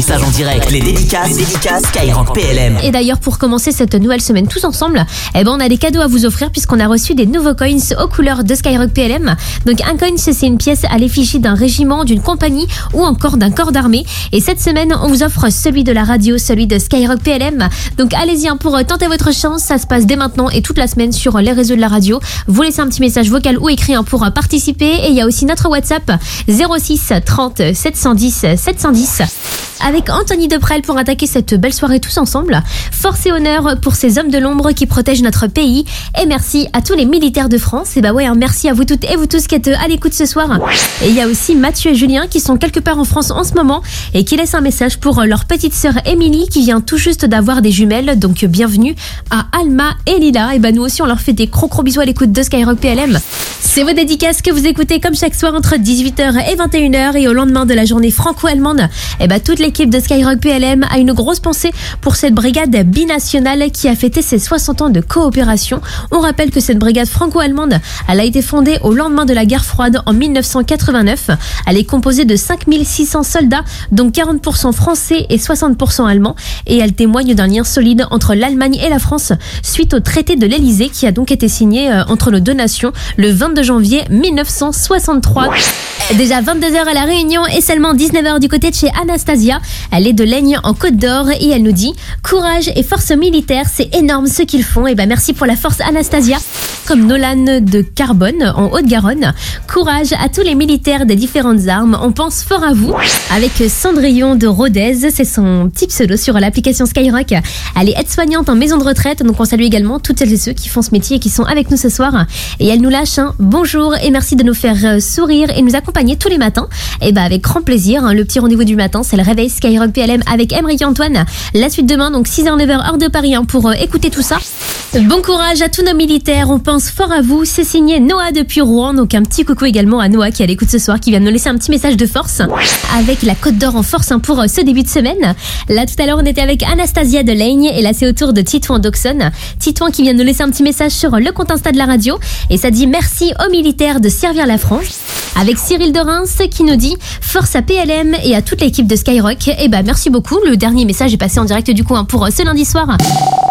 ton en direct. Les dédicaces, Skyrock PLM. Et d'ailleurs, pour commencer cette nouvelle semaine tous ensemble, eh ben, on a des cadeaux à vous offrir puisqu'on a reçu des nouveaux coins aux couleurs de Skyrock PLM. Donc, un coin, c'est une pièce à l'effigie d'un régiment, d'une compagnie ou encore d'un corps d'armée. Et cette semaine, on vous offre celui de la radio, celui de Skyrock PLM. Donc, allez-y hein, pour tenter votre chance. Ça se passe dès maintenant et toute la semaine sur les réseaux de la radio. Vous laissez un petit message vocal ou écrit hein, pour participer. Et il y a aussi notre WhatsApp 06 30 710 710 avec Anthony Deprel pour attaquer cette belle soirée tous ensemble. Force et honneur pour ces hommes de l'ombre qui protègent notre pays. Et merci à tous les militaires de France. Et bah ouais, hein, merci à vous toutes et vous tous qui êtes à l'écoute ce soir. Et il y a aussi Mathieu et Julien qui sont quelque part en France en ce moment et qui laissent un message pour leur petite sœur Émilie qui vient tout juste d'avoir des jumelles. Donc bienvenue à Alma et Lila. Et bah nous aussi on leur fait des gros gros bisous à l'écoute de Skyrock PLM. C'est vos dédicaces que vous écoutez comme chaque soir entre 18h et 21h et au lendemain de la journée franco-allemande. Et bah toutes les L'équipe de Skyrock PLM a une grosse pensée pour cette brigade binationale qui a fêté ses 60 ans de coopération. On rappelle que cette brigade franco-allemande, a été fondée au lendemain de la guerre froide en 1989. Elle est composée de 5600 soldats, dont 40% français et 60% allemands, et elle témoigne d'un lien solide entre l'Allemagne et la France suite au traité de l'Elysée qui a donc été signé euh, entre nos deux nations le 22 janvier 1963. Déjà 22h à la Réunion et seulement 19h du côté de chez Anastasia. Elle est de Laigne en Côte d'Or et elle nous dit courage et force militaire, c'est énorme ce qu'ils font. Et ben merci pour la force Anastasia. Comme Nolan de Carbone en Haute-Garonne. Courage à tous les militaires des différentes armes. On pense fort à vous. Avec Cendrillon de Rodez, c'est son petit pseudo sur l'application Skyrock. Elle est aide-soignante en maison de retraite, donc on salue également toutes celles et ceux qui font ce métier et qui sont avec nous ce soir. Et elle nous lâche un bonjour et merci de nous faire euh, sourire et nous accompagner tous les matins. Et ben avec grand plaisir. Hein. Le petit rendez-vous du matin, c'est le réveil Skyrock PLM avec Emery Antoine. La suite demain, donc 6h, 9h, heure de Paris hein, pour euh, écouter tout ça. Bon courage à tous nos militaires, on pense fort à vous. C'est signé Noah depuis Rouen, donc un petit coucou également à Noah qui est à l'écoute ce soir, qui vient de nous laisser un petit message de force avec la Côte d'Or en force hein, pour euh, ce début de semaine. Là tout à l'heure on était avec Anastasia Delaigne et là c'est au tour de Titouan Doxon. Titouan qui vient de nous laisser un petit message sur le compte Insta de la radio et ça dit merci aux militaires de servir la France. Avec Cyril de Reims qui nous dit force à PLM et à toute l'équipe de Skyrock. Et bah merci beaucoup. Le dernier message est passé en direct du coup hein, pour euh, ce lundi soir.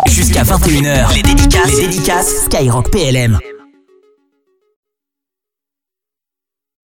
Jusqu'à 21h, les dédicaces, les dédicaces Skyrock PLM.